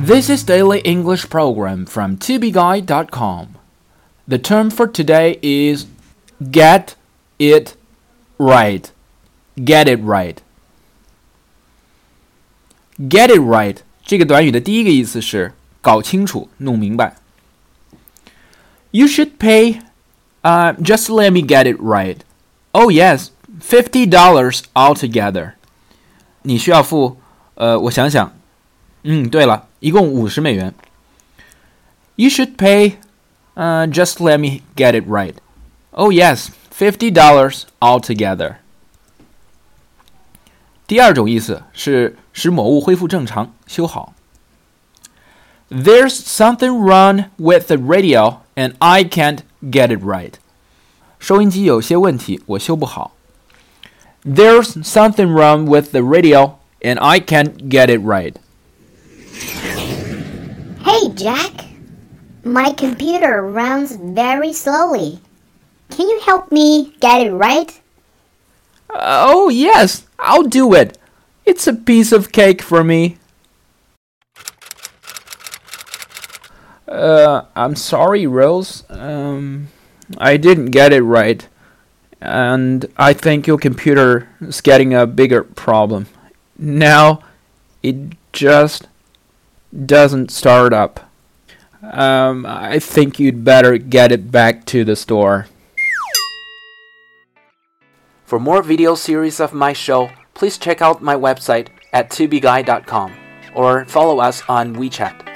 This is Daily English Program from tobeguide.com. The term for today is get it right. Get it right. Get it right 这个短语的第一个意思是搞清楚、弄明白。You should pay. Uh, just let me get it right. Oh yes, fifty dollars altogether. 你需要付，呃，我想想， 嗯，对了，一共五十美元。You should pay. Uh, just let me get it right. Oh yes, fifty dollars altogether. 第二种意思是使某物恢复正常、修好。There's something wrong with the radio, and I can't get it right. 收音机有些问题，我修不好。There's something wrong with the radio, and I can't get it right. Jack. My computer runs very slowly. Can you help me get it right? Oh, yes, I'll do it. It's a piece of cake for me. Uh, I'm sorry, Rose. Um, I didn't get it right. And I think your computer is getting a bigger problem. Now, it just doesn't start up. Um, I think you'd better get it back to the store. For more video series of my show, please check out my website at tubeguy.com or follow us on WeChat.